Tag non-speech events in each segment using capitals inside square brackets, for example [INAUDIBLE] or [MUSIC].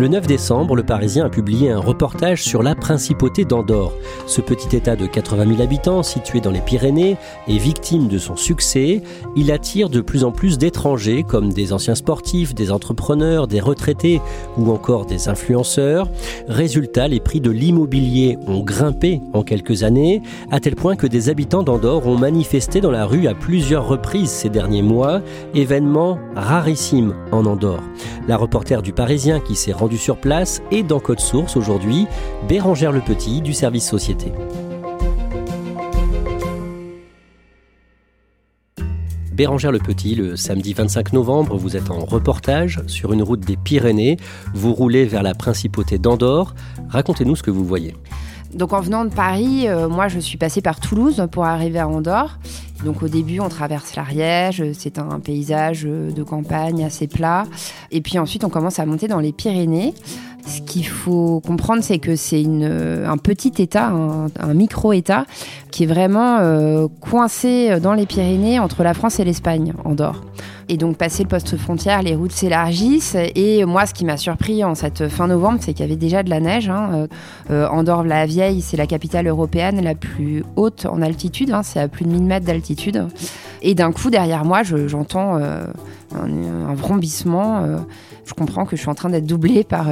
Le 9 décembre, le Parisien a publié un reportage sur la principauté d'Andorre. Ce petit État de 80 000 habitants, situé dans les Pyrénées, est victime de son succès. Il attire de plus en plus d'étrangers, comme des anciens sportifs, des entrepreneurs, des retraités ou encore des influenceurs. Résultat, les prix de l'immobilier ont grimpé en quelques années, à tel point que des habitants d'Andorre ont manifesté dans la rue à plusieurs reprises ces derniers mois, événement rarissime en Andorre. La reporter du Parisien qui s'est rendue sur place et dans Code Source aujourd'hui, Bérangère Le Petit du service Société. Bérangère Le Petit, le samedi 25 novembre, vous êtes en reportage sur une route des Pyrénées. Vous roulez vers la principauté d'Andorre. Racontez-nous ce que vous voyez. Donc en venant de Paris, euh, moi je suis passée par Toulouse pour arriver à Andorre. Donc au début, on traverse l'Ariège, c'est un paysage de campagne assez plat. Et puis ensuite, on commence à monter dans les Pyrénées. Ce qu'il faut comprendre, c'est que c'est un petit État, un, micro-État, qui est vraiment euh, coincé dans les Pyrénées entre la France et l'Espagne, Andorre. Et donc, passer le poste frontière, les routes s'élargissent. Et moi, ce qui m'a surpris en cette fin novembre, c'est qu'il y avait déjà de la neige. Hein. Euh, euh, Andorre-la-Vieille, c'est la capitale européenne la plus haute en altitude. Hein. C'est à plus de 1000 mètres d'altitude. Et d'un coup, derrière moi, j'entends euh, un, vrombissement. je comprends que je suis en train d'être doublée par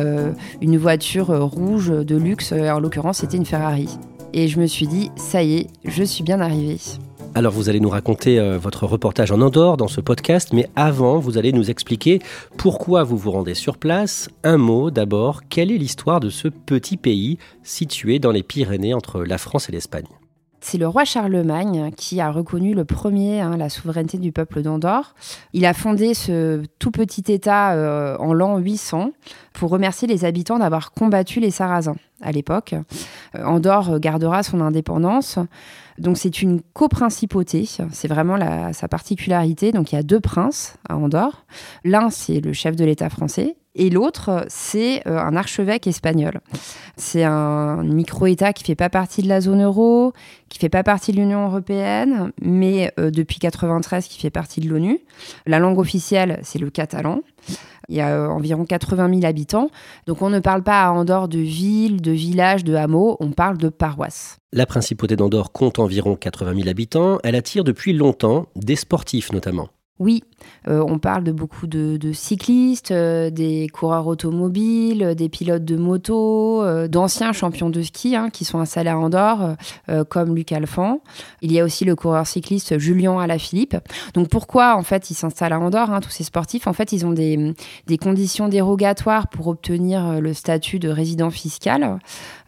une voiture rouge de luxe. En l'occurrence, c'était une Ferrari. Et je me suis dit, ça y est, je suis bien arrivée. Alors vous allez nous raconter euh, votre reportage en Andorre dans ce podcast, mais avant vous allez nous expliquer pourquoi vous vous rendez sur place. Un mot d'abord, quelle est l'histoire de ce petit pays situé dans les Pyrénées entre la France et l'Espagne? C'est le roi Charlemagne qui a reconnu le premier hein, la souveraineté du peuple d'Andorre. Il a fondé ce tout petit État euh, en l'an 800 pour remercier les habitants d'avoir combattu les Sarrasins à l'époque. Euh, Andorre gardera son indépendance. Donc c'est une coprincipauté, c'est vraiment sa particularité. Donc il y a deux princes à Andorre. L'un c'est le chef de l'État français et l'autre, c'est euh, un archevêque espagnol. C'est un micro-État qui fait pas partie de la zone euro, qui fait pas partie de l'Union européenne, mais euh, depuis 93 qui fait partie de l'ONU. La langue officielle, c'est le catalan. Il y a euh, environ 80 000 habitants. Donc on ne parle pas à Andorre de ville, de village, de hameau, on parle de paroisse. La principauté d'Andorre compte environ 80 000 habitants. Elle attire depuis longtemps des sportifs notamment. Oui, euh, on parle de beaucoup de, cyclistes, euh, des coureurs automobiles, des pilotes de moto, euh, d'anciens champions de ski hein, qui sont installés à Andorre, comme Luc Alphand. Il y a aussi le coureur cycliste Julien Alaphilippe. Donc pourquoi en fait ils s'installent à Andorre, hein, tous ces sportifs? En fait, ils ont des, des, conditions dérogatoires pour obtenir le statut de résident fiscal.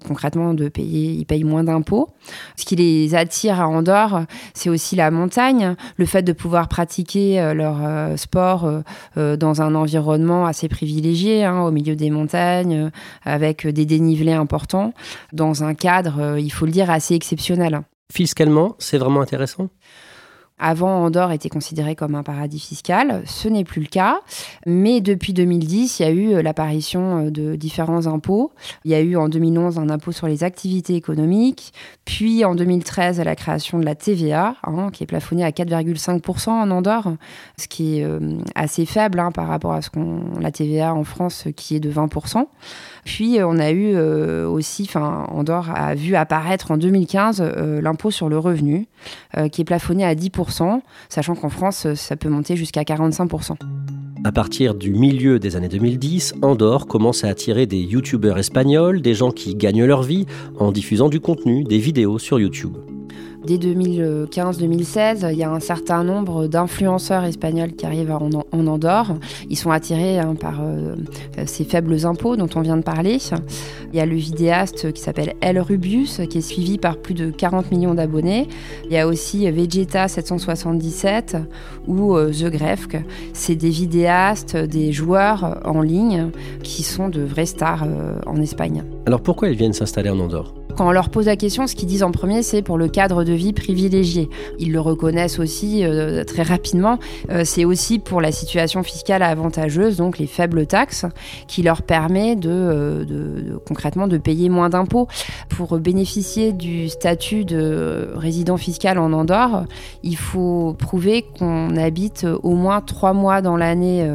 Concrètement, de payer, ils payent moins d'impôts. Ce qui les attire à Andorre, c'est aussi la montagne, le fait de pouvoir pratiquer euh, leur euh, sport euh, dans un environnement assez privilégié, hein, au milieu des montagnes, avec des dénivelés importants, dans un cadre, il faut le dire, assez exceptionnel. Fiscalement, c'est vraiment intéressant? Avant, Andorre était considéré comme un paradis fiscal. Ce n'est plus le cas. Mais depuis 2010, il y a eu euh, l'apparition euh, de différents impôts. Il y a eu en 2011 un impôt sur les activités économiques. Puis en 2013, la création de la TVA, hein, qui est plafonnée à 4,5% en Andorre, ce qui est euh, assez faible hein, par rapport à ce qu'on la TVA en France, qui est de 20%. Puis on a eu aussi, enfin, Andorre a vu apparaître en 2015 l'impôt sur le revenu, qui est plafonné à 10% sachant qu'en France, ça peut monter jusqu'à 45%. À partir du milieu des années 2010, Andorre commence à attirer des youtubeurs espagnols, des gens qui gagnent leur vie en diffusant du contenu, des vidéos sur YouTube. Dès 2015-2016, il y a un certain nombre d'influenceurs espagnols qui arrivent en, Andorre. Ils sont attirés hein, par euh, ces faibles impôts dont on vient de parler. Il y a le vidéaste qui s'appelle El Rubius, qui est suivi par plus de 40 millions d'abonnés. Il y a aussi Vegeta 777 ou euh, The Grefk. C'est des vidéastes, des joueurs en ligne qui sont de vraies stars euh, en Espagne. Alors pourquoi ils viennent s'installer en Andorre? Quand on leur pose la question, ce qu'ils disent en premier, c'est pour le cadre de vie privilégié. Ils le reconnaissent aussi euh, très rapidement. Euh, c'est aussi pour la situation fiscale avantageuse, donc les faibles taxes, qui leur permet de, euh, concrètement de payer moins d'impôts. Pour bénéficier du statut de résident fiscal en Andorre, il faut prouver qu'on habite au moins trois mois dans l'année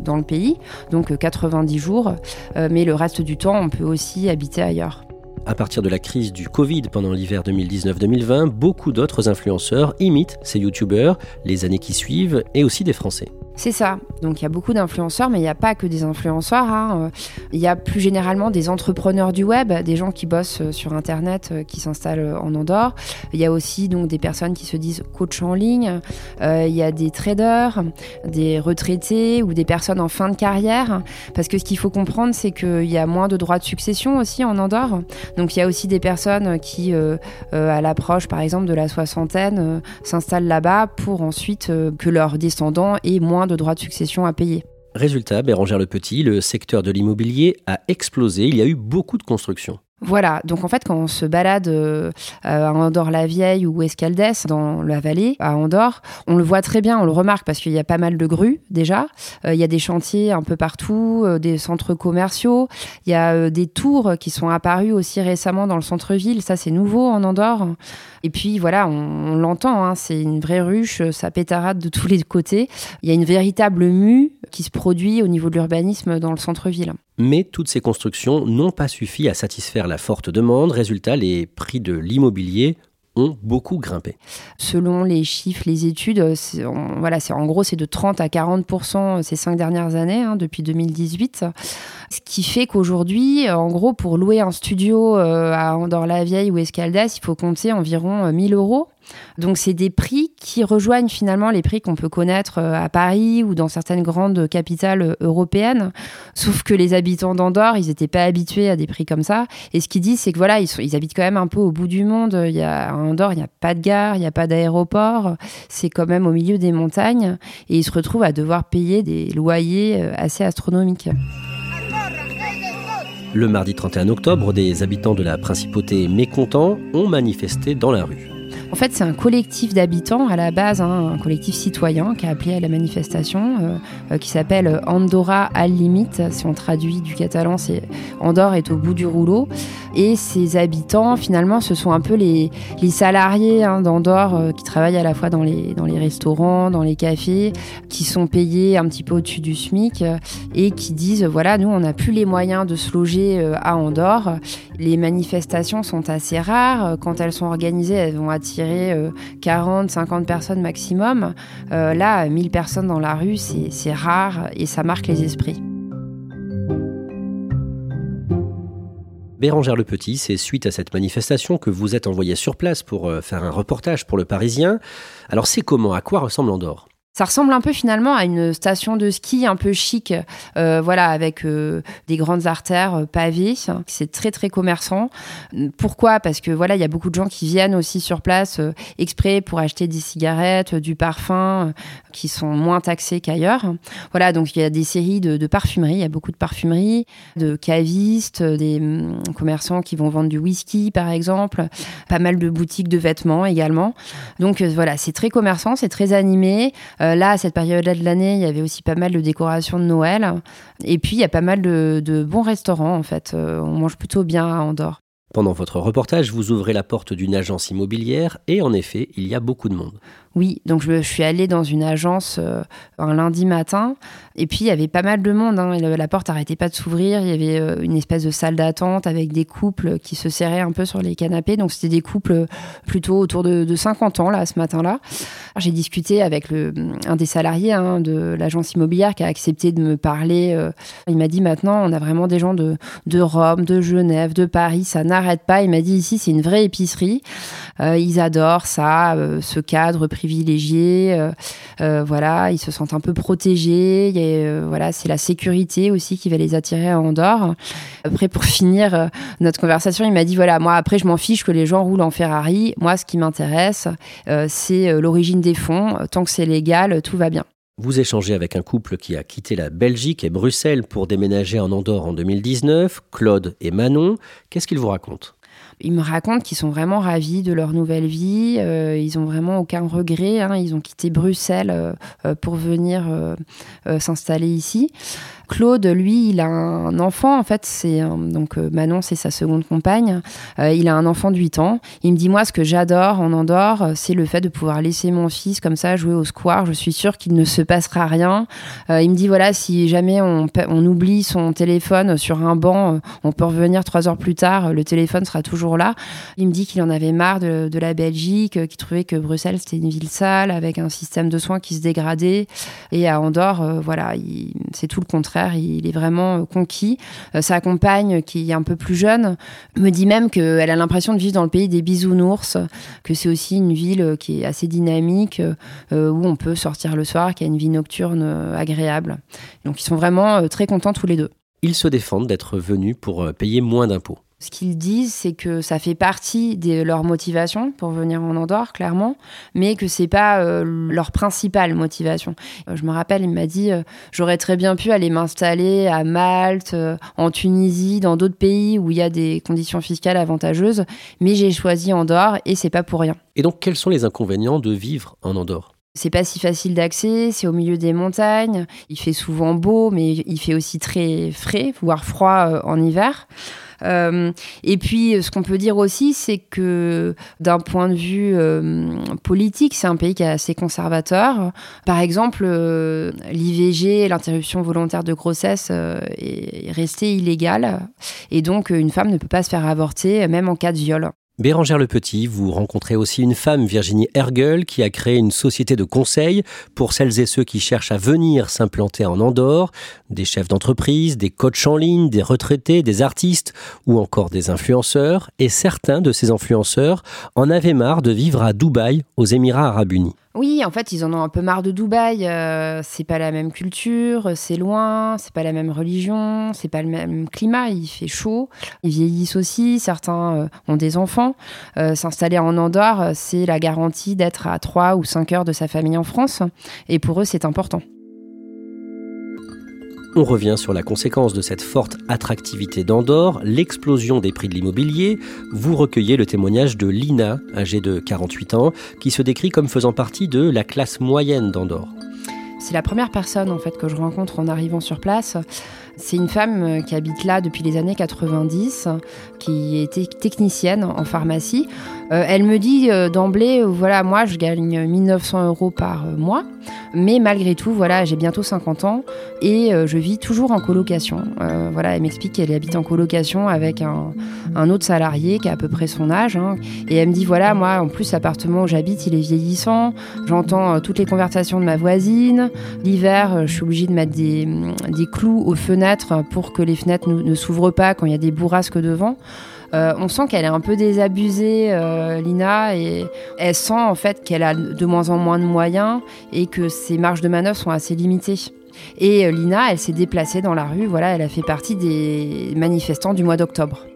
dans le pays, donc 90 jours, mais le reste du temps, on peut aussi habiter ailleurs. À partir de la crise du Covid pendant l'hiver 2019-2020, beaucoup d'autres influenceurs imitent ces youtubeurs les années qui suivent et aussi des Français. C'est ça. Donc il y a beaucoup d'influenceurs, mais il n'y a pas que des influenceurs. Hein. Il y a plus généralement des entrepreneurs du web, des gens qui bossent euh, sur Internet, euh, qui s'installent euh, en Andorre. Il y a aussi donc des personnes qui se disent coach en ligne. il y a des traders, des retraités ou des personnes en fin de carrière. Parce que ce qu'il faut comprendre, c'est qu'il y a moins de droits de succession aussi en Andorre. Donc il y a aussi des personnes qui, à l'approche par exemple de la soixantaine, s'installent là-bas pour ensuite que leurs descendants aient moins de droits de succession à payer. Résultat, Bérangère Le Petit, le secteur de l'immobilier a explosé. Il y a eu beaucoup de constructions. Voilà, donc en fait, quand on se balade euh, à Andorre-la-Vieille ou Escaldès, dans la vallée, à Andorre, on le voit très bien, on le remarque parce qu'il y a pas mal de grues déjà. Euh, il y a des chantiers un peu partout, euh, des centres commerciaux. Il y a des tours qui sont apparues aussi récemment dans le centre-ville. Ça, c'est nouveau en Andorre. Et puis voilà, on, l'entend, hein, c'est une vraie ruche, ça pétarade de tous les côtés. Il y a une véritable mue qui se produit au niveau de l'urbanisme dans le centre-ville. Mais toutes ces constructions n'ont pas suffi à satisfaire la forte demande. Résultat, les prix de l'immobilier ont beaucoup grimpé. Selon les chiffres, les études, voilà, c'est en gros c'est de 30 à 40 ces cinq dernières années, hein, depuis 2018. Ce qui fait qu'aujourd'hui, en gros, pour louer un studio euh, à Andorre-la-Vieille ou Escaldas, il faut compter environ 1000 euh, euros. Donc c'est des prix qui rejoignent finalement les prix qu'on peut connaître euh, à Paris ou dans certaines grandes capitales européennes. Sauf que les habitants d'Andorre, ils n'étaient pas habitués à des prix comme ça. Et ce qu'ils disent, c'est que voilà, ils, habitent quand même un peu au bout du monde. Il y a, à Andorre, il n'y a pas de gare, il n'y a pas d'aéroport. C'est quand même au milieu des montagnes. Et ils se retrouvent à devoir payer des loyers assez astronomiques. Le mardi 31 octobre, des habitants de la principauté mécontents ont manifesté dans la rue. En fait, c'est un collectif d'habitants à la base, hein, un collectif citoyen qui a appelé à la manifestation, euh, euh, qui s'appelle Andorra al limite. Si on traduit du catalan, c'est Andorre est au bout du rouleau. Et ces habitants, finalement, ce sont un peu les, salariés hein, d'Andorre euh, qui travaillent à la fois dans les, dans les restaurants, dans les cafés, qui sont payés un petit peu au-dessus du SMIC et qui disent voilà, nous, on n'a plus les moyens de se loger à Andorre. Les manifestations sont assez rares. Quand elles sont organisées, elles vont attirer 40, 50 euh, personnes maximum. Euh, là, 1000 personnes dans la rue, c'est rare et ça marque les esprits. Bérangère Le Petit, c'est suite à cette manifestation que vous êtes envoyé sur place pour euh, faire un reportage pour le Parisien. Alors c'est comment? À quoi ressemble Andorre? Ça ressemble un peu finalement à une station de ski un peu chic, euh, voilà, avec euh, des grandes artères euh, pavées. C'est très très commerçant. Pourquoi? Parce que voilà, il y a beaucoup de gens qui viennent aussi sur place exprès pour acheter des cigarettes, du parfum, qui sont moins taxés qu'ailleurs. Voilà, donc il y a des séries de, de parfumeries. Il y a beaucoup de parfumeries, de cavistes, des hum, commerçants qui vont vendre du whisky par exemple, pas mal de boutiques de vêtements également. Donc voilà, c'est très commerçant, c'est très animé. Euh, là, à cette période-là de l'année, il y avait aussi pas mal de décorations de Noël. Et puis, il y a pas mal de, bons restaurants, en fait. Euh, on mange plutôt bien à Andorre. Pendant votre reportage, vous ouvrez la porte d'une agence immobilière et en effet, il y a beaucoup de monde. Oui, donc je, suis allée dans une agence euh, un lundi matin et puis il y avait pas mal de monde. Hein, la porte arrêtait pas de s'ouvrir. Il y avait euh, une espèce de salle d'attente avec des couples qui se serraient un peu sur les canapés. Donc c'était des couples plutôt autour de, 50 ans là ce matin-là. J'ai discuté avec un des salariés hein, de l'agence immobilière qui a accepté de me parler. Euh, il m'a dit maintenant on a vraiment des gens de, de Rome, de Genève, de Paris. Ça n'arrête pas. Il m'a dit ici c'est une vraie épicerie. ils adorent ça, ce cadre privilégiés. Euh, euh, voilà, ils se sentent un peu protégés. Euh, voilà, c'est la sécurité aussi qui va les attirer à Andorre. Après, pour [LAUGHS] finir notre conversation, il m'a dit voilà, moi après, je m'en fiche que les gens roulent en Ferrari. Moi, ce qui m'intéresse, c'est l'origine des fonds. Tant que c'est légal, tout va bien. Vous échangez avec un couple qui a quitté la Belgique et Bruxelles pour déménager en Andorre en 2019, Claude et Manon. Qu'est-ce qu'ils vous racontent? Ils me racontent qu'ils sont vraiment ravis de leur nouvelle vie. Euh, ils ont vraiment aucun regret. Hein. Ils ont quitté Bruxelles euh, euh, pour venir s'installer ici. Claude, lui, il a un enfant. En fait, c'est donc Manon, c'est sa seconde compagne. il a un enfant de 8 ans. Il me dit moi, ce que j'adore en Andorre, c'est le fait de pouvoir laisser mon fils comme ça jouer au square. Je suis sûre qu'il ne se passera rien. il me dit voilà, si jamais on, oublie son téléphone sur un banc, on peut revenir trois heures plus tard. Le téléphone sera toujours là. Il me dit qu'il en avait marre de, la Belgique, qu'il trouvait que Bruxelles c'était une ville sale avec un système de soins qui se dégradait. Et à Andorre, euh, voilà, c'est tout le contraire. Il est vraiment euh, conquis. Euh, sa compagne, qui est un peu plus jeune, me dit même qu'elle a l'impression de vivre dans le pays des bisounours, que c'est aussi une ville qui est assez dynamique, où on peut sortir le soir, qui a une vie nocturne agréable. Donc ils sont vraiment très contents tous les deux. Ils se défendent d'être venus pour payer moins d'impôts. Ce qu'ils disent, c'est que ça fait partie de leur motivation pour venir en Andorre, clairement, mais que c'est pas euh, leur principale motivation. Euh, je me rappelle, il m'a dit euh, j'aurais très bien pu aller m'installer à Malte, en Tunisie, dans d'autres pays où il y a des conditions fiscales avantageuses, mais j'ai choisi Andorre et c'est pas pour rien. Et donc, quels sont les inconvénients de vivre en Andorre? C'est pas si facile d'accès, c'est au milieu des montagnes, il fait souvent beau, mais il fait aussi très frais, voire froid en hiver. Euh, et puis, ce qu'on peut dire aussi, c'est que d'un point de vue euh, politique, c'est un pays qui est assez conservateur. Par exemple, euh, l'IVG, l'interruption volontaire de grossesse, est restée illégale. Et donc, une femme ne peut pas se faire avorter, même en cas de viol. Bérangère Le Petit, vous rencontrez aussi une femme, Virginie Hergel, qui a créé une société de conseil pour celles et ceux qui cherchent à venir s'implanter en Andorre, des chefs d'entreprise, des coachs en ligne, des retraités, des artistes ou encore des influenceurs. Et certains de ces influenceurs en avaient marre de vivre à Dubaï, aux Émirats arabes unis. Oui, en fait, ils en ont un peu marre de Dubaï. Euh, c'est pas la même culture, c'est loin, c'est pas la même religion, c'est pas le même climat. Il fait chaud, ils vieillissent aussi. Certains euh, ont des enfants. Euh, s'installer en Andorre, c'est la garantie d'être à 3 ou 5 heures de sa famille en France. Et pour eux, c'est important. On revient sur la conséquence de cette forte attractivité d'Andorre, l'explosion des prix de l'immobilier. Vous recueillez le témoignage de Lina, âgée de 48 ans, qui se décrit comme faisant partie de la classe moyenne d'Andorre. C'est la première personne en fait que je rencontre en arrivant sur place. C'est une femme euh, qui habite là depuis les années 90, qui était technicienne en pharmacie. Euh, elle me dit euh, d'emblée, voilà, moi je gagne 1900 euros par mois, mais malgré tout, voilà, j'ai bientôt 50 ans et je vis toujours en colocation. voilà, elle m'explique qu'elle habite en colocation avec un, autre salarié qui a à peu près son âge. Hein. et elle me dit, voilà, moi en plus l'appartement où j'habite, il est vieillissant. J'entends toutes les conversations de ma voisine. L'hiver, je suis obligée de mettre des, des clous aux fenêtres pour que les fenêtres ne, s'ouvrent pas quand il y a des bourrasques devant. Euh, on sent qu'elle est un peu désabusée, euh, Lina, et elle sent en fait qu'elle a de moins en moins de moyens et que ses marges de manœuvre sont assez limitées. Et euh, Lina, elle s'est déplacée dans la rue, voilà, elle a fait partie des manifestants du mois d'octobre.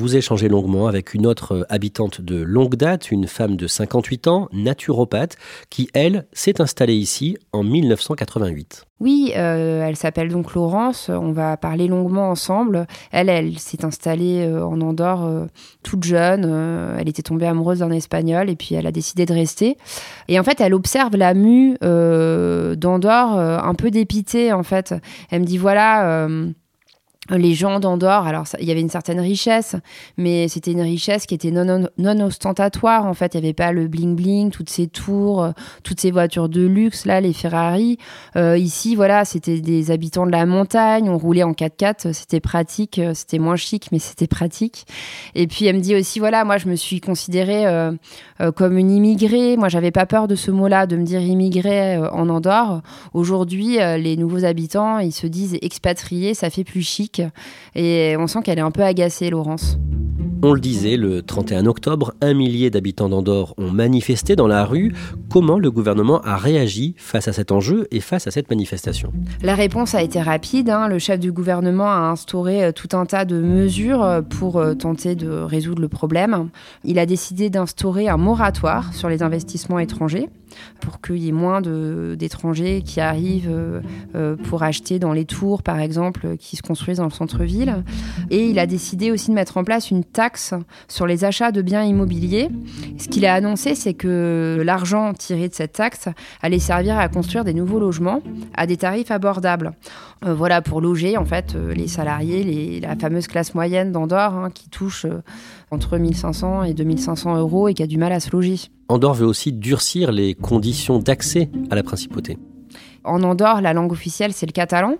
Vous échangez longuement avec une autre habitante de longue date, une femme de 58 ans, naturopathe, qui, elle, s'est installée ici en 1988. Oui, euh, elle s'appelle donc Laurence. On va parler longuement ensemble. Elle, elle s'est installée euh, en Andorre euh, toute jeune. elle était tombée amoureuse d'un Espagnol et puis elle a décidé de rester. Et en fait, elle observe la mue d'Andorre un peu dépitée. En fait, elle me dit voilà les gens d'Andorre, alors il y avait une certaine richesse, mais c'était une richesse qui était non, non, ostentatoire. En fait, il n'y avait pas le bling bling, toutes ces tours, euh, toutes ces voitures de luxe, là, les Ferrari. Euh, ici, voilà, c'était des habitants de la montagne. On roulait en 4x4, c'était pratique, euh, c'était moins chic, mais c'était pratique. Et puis elle me dit aussi, voilà, moi je me suis considérée comme une immigrée. Moi, j'avais pas peur de ce mot-là, de me dire immigrée en Andorre. Aujourd'hui, les nouveaux habitants, ils se disent expatriés, ça fait plus chic. Et on sent qu'elle est un peu agacée, Laurence. On le disait, le 31 octobre, un millier d'habitants d'Andorre ont manifesté dans la rue. Comment le gouvernement a réagi face à cet enjeu et face à cette manifestation? La réponse a été rapide. Hein. Le chef du gouvernement a instauré euh, tout un tas de mesures euh, pour euh, tenter de résoudre le problème. Il a décidé d'instaurer un moratoire sur les investissements étrangers pour qu'il y ait moins d'étrangers qui arrivent pour acheter dans les tours, par exemple, qui se construisent dans le centre-ville. Et il a décidé aussi de mettre en place une taxe sur les achats de biens immobiliers. Ce qu'il a annoncé, c'est que l'argent tiré de cette taxe allait servir à construire des nouveaux logements à des tarifs abordables. Euh, voilà, pour loger en fait euh, les salariés, la fameuse classe moyenne d'Andorre hein, qui touche euh, entre 1500 et 2500 euros et qui a du mal à se loger. Andorre veut aussi durcir les conditions d'accès à la principauté. En Andorre, la langue officielle, c'est le catalan.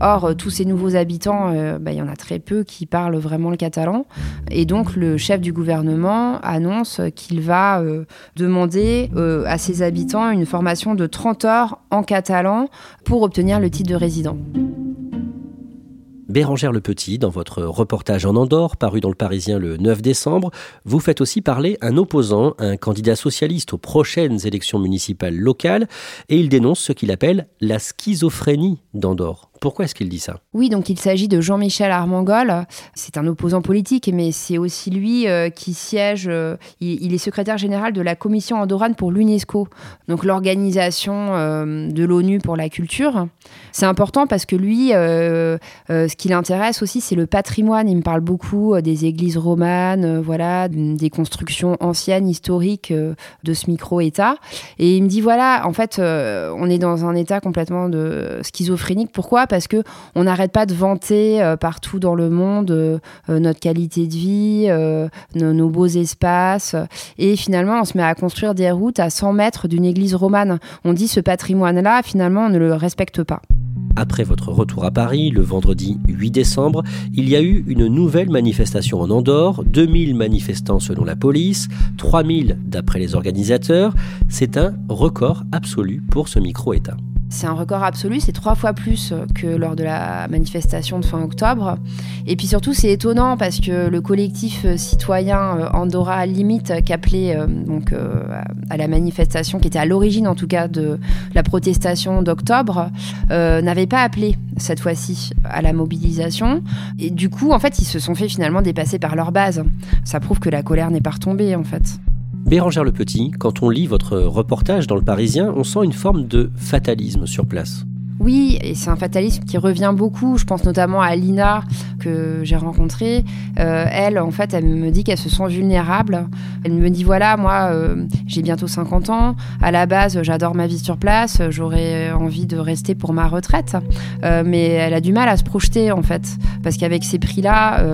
Or, euh, tous ces nouveaux habitants, euh, bah, il y en a très peu qui parlent vraiment le catalan. Et donc, le chef du gouvernement annonce qu'il va euh, demander à ses habitants une formation de 30 heures en catalan pour obtenir le titre de résident. Bérangère Le Petit, dans votre reportage en Andorre, paru dans le Parisien le 9 décembre, vous faites aussi parler un opposant, un candidat socialiste aux prochaines élections municipales locales, et il dénonce ce qu'il appelle la schizophrénie d'Andorre. Pourquoi est-ce qu'il dit ça? Oui, donc il s'agit de Jean-Michel Armangol. C'est un opposant politique, mais c'est aussi lui euh, qui siège. Euh, il, est secrétaire général de la commission andorrane pour l'UNESCO, donc l'organisation euh, de l'ONU pour la culture. C'est important parce que lui, ce qui l'intéresse aussi, c'est le patrimoine. Il me parle beaucoup des églises romanes, voilà, des constructions anciennes, historiques de ce micro-État. Et il me dit voilà, en fait, on est dans un état complètement de schizophrénique. Pourquoi? Parce que on n'arrête pas de vanter euh, partout dans le monde euh, euh, notre qualité de vie, nos, beaux espaces, et finalement on se met à construire des routes à 100 mètres d'une église romane. On dit ce patrimoine-là, finalement on ne le respecte pas. Après votre retour à Paris, le vendredi 8 décembre, il y a eu une nouvelle manifestation en Andorre, 2000 manifestants selon la police, 3000 d'après les organisateurs. C'est un record absolu pour ce micro-État. C'est un record absolu, c'est trois fois plus que lors de la manifestation de fin octobre. Et puis surtout, c'est étonnant parce que le collectif citoyen euh, Andorra Limite, qu'appelait euh, donc euh, à la manifestation, qui était à l'origine en tout cas de la protestation d'octobre, n'avait pas appelé cette fois-ci à la mobilisation. Et du coup, en fait, ils se sont fait finalement dépasser par leur base. Ça prouve que la colère n'est pas retombée en fait. Bérangère Le Petit, quand on lit votre reportage dans le Parisien, on sent une forme de fatalisme sur place. Oui, et c'est un fatalisme qui revient beaucoup. Je pense notamment à Lina que j'ai rencontrée. Euh, elle, en fait, elle me dit qu'elle se sent vulnérable. Elle me dit voilà, moi, euh, j'ai bientôt 50 ans. À la base, j'adore ma vie sur place. J'aurais envie de rester pour ma retraite. Euh, mais elle a du mal à se projeter, en fait. Parce qu'avec ces prix-là,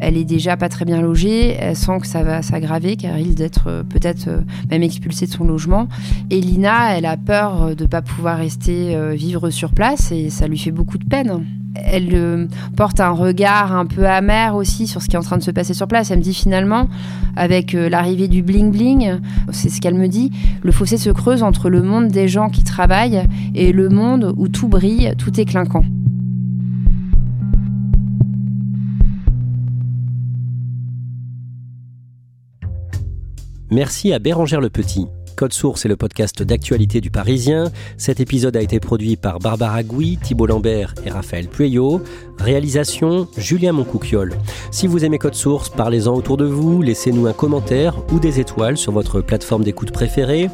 elle est déjà pas très bien logée. Elle sent que ça va s'aggraver, qu'elle risque d'être peut-être même expulsée de son logement. Et Lina, elle a peur de pas pouvoir rester vivre sur place et ça lui fait beaucoup de peine. Elle euh, porte un regard un peu amer aussi sur ce qui est en train de se passer sur place. Elle me dit finalement, avec euh, l'arrivée du bling bling, c'est ce qu'elle me dit, le fossé se creuse entre le monde des gens qui travaillent et le monde où tout brille, tout est clinquant. Merci à Bérangère Le Petit. Code Source est le podcast d'actualité du Parisien. Cet épisode a été produit par Barbara Gouy, Thibault Lambert et Raphaël Pueyo. Réalisation Julien Moncouquiole. Si vous aimez Code Source, parlez-en autour de vous, laissez-nous un commentaire ou des étoiles sur votre plateforme d'écoute préférée.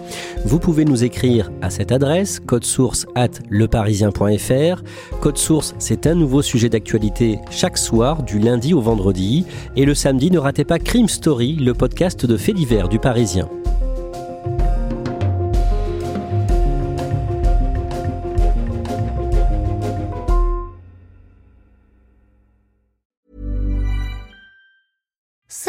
Vous pouvez nous écrire à cette adresse codesource at leparisien.fr. Code Source, c'est un nouveau sujet d'actualité chaque soir du lundi au vendredi. Et le samedi, ne ratez pas Crime Story, le podcast de faits divers du Parisien.